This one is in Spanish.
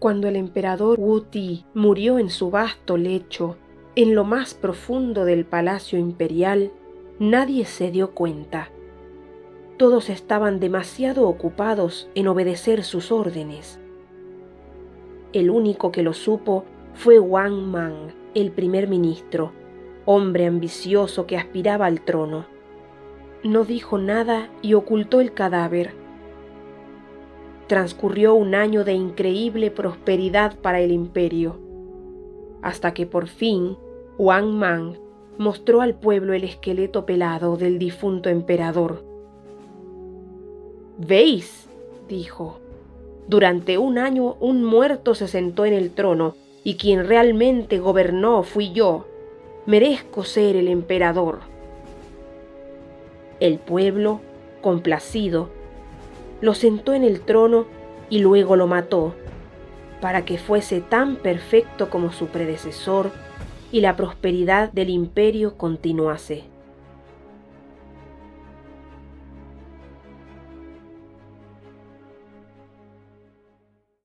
Cuando el emperador Wuti murió en su vasto lecho, en lo más profundo del palacio imperial, nadie se dio cuenta. Todos estaban demasiado ocupados en obedecer sus órdenes. El único que lo supo fue Wang Mang, el primer ministro, hombre ambicioso que aspiraba al trono. No dijo nada y ocultó el cadáver. Transcurrió un año de increíble prosperidad para el imperio, hasta que por fin Wang Mang mostró al pueblo el esqueleto pelado del difunto emperador. ¿Veis? dijo. Durante un año un muerto se sentó en el trono y quien realmente gobernó fui yo. Merezco ser el emperador. El pueblo, complacido, lo sentó en el trono y luego lo mató, para que fuese tan perfecto como su predecesor y la prosperidad del imperio continuase.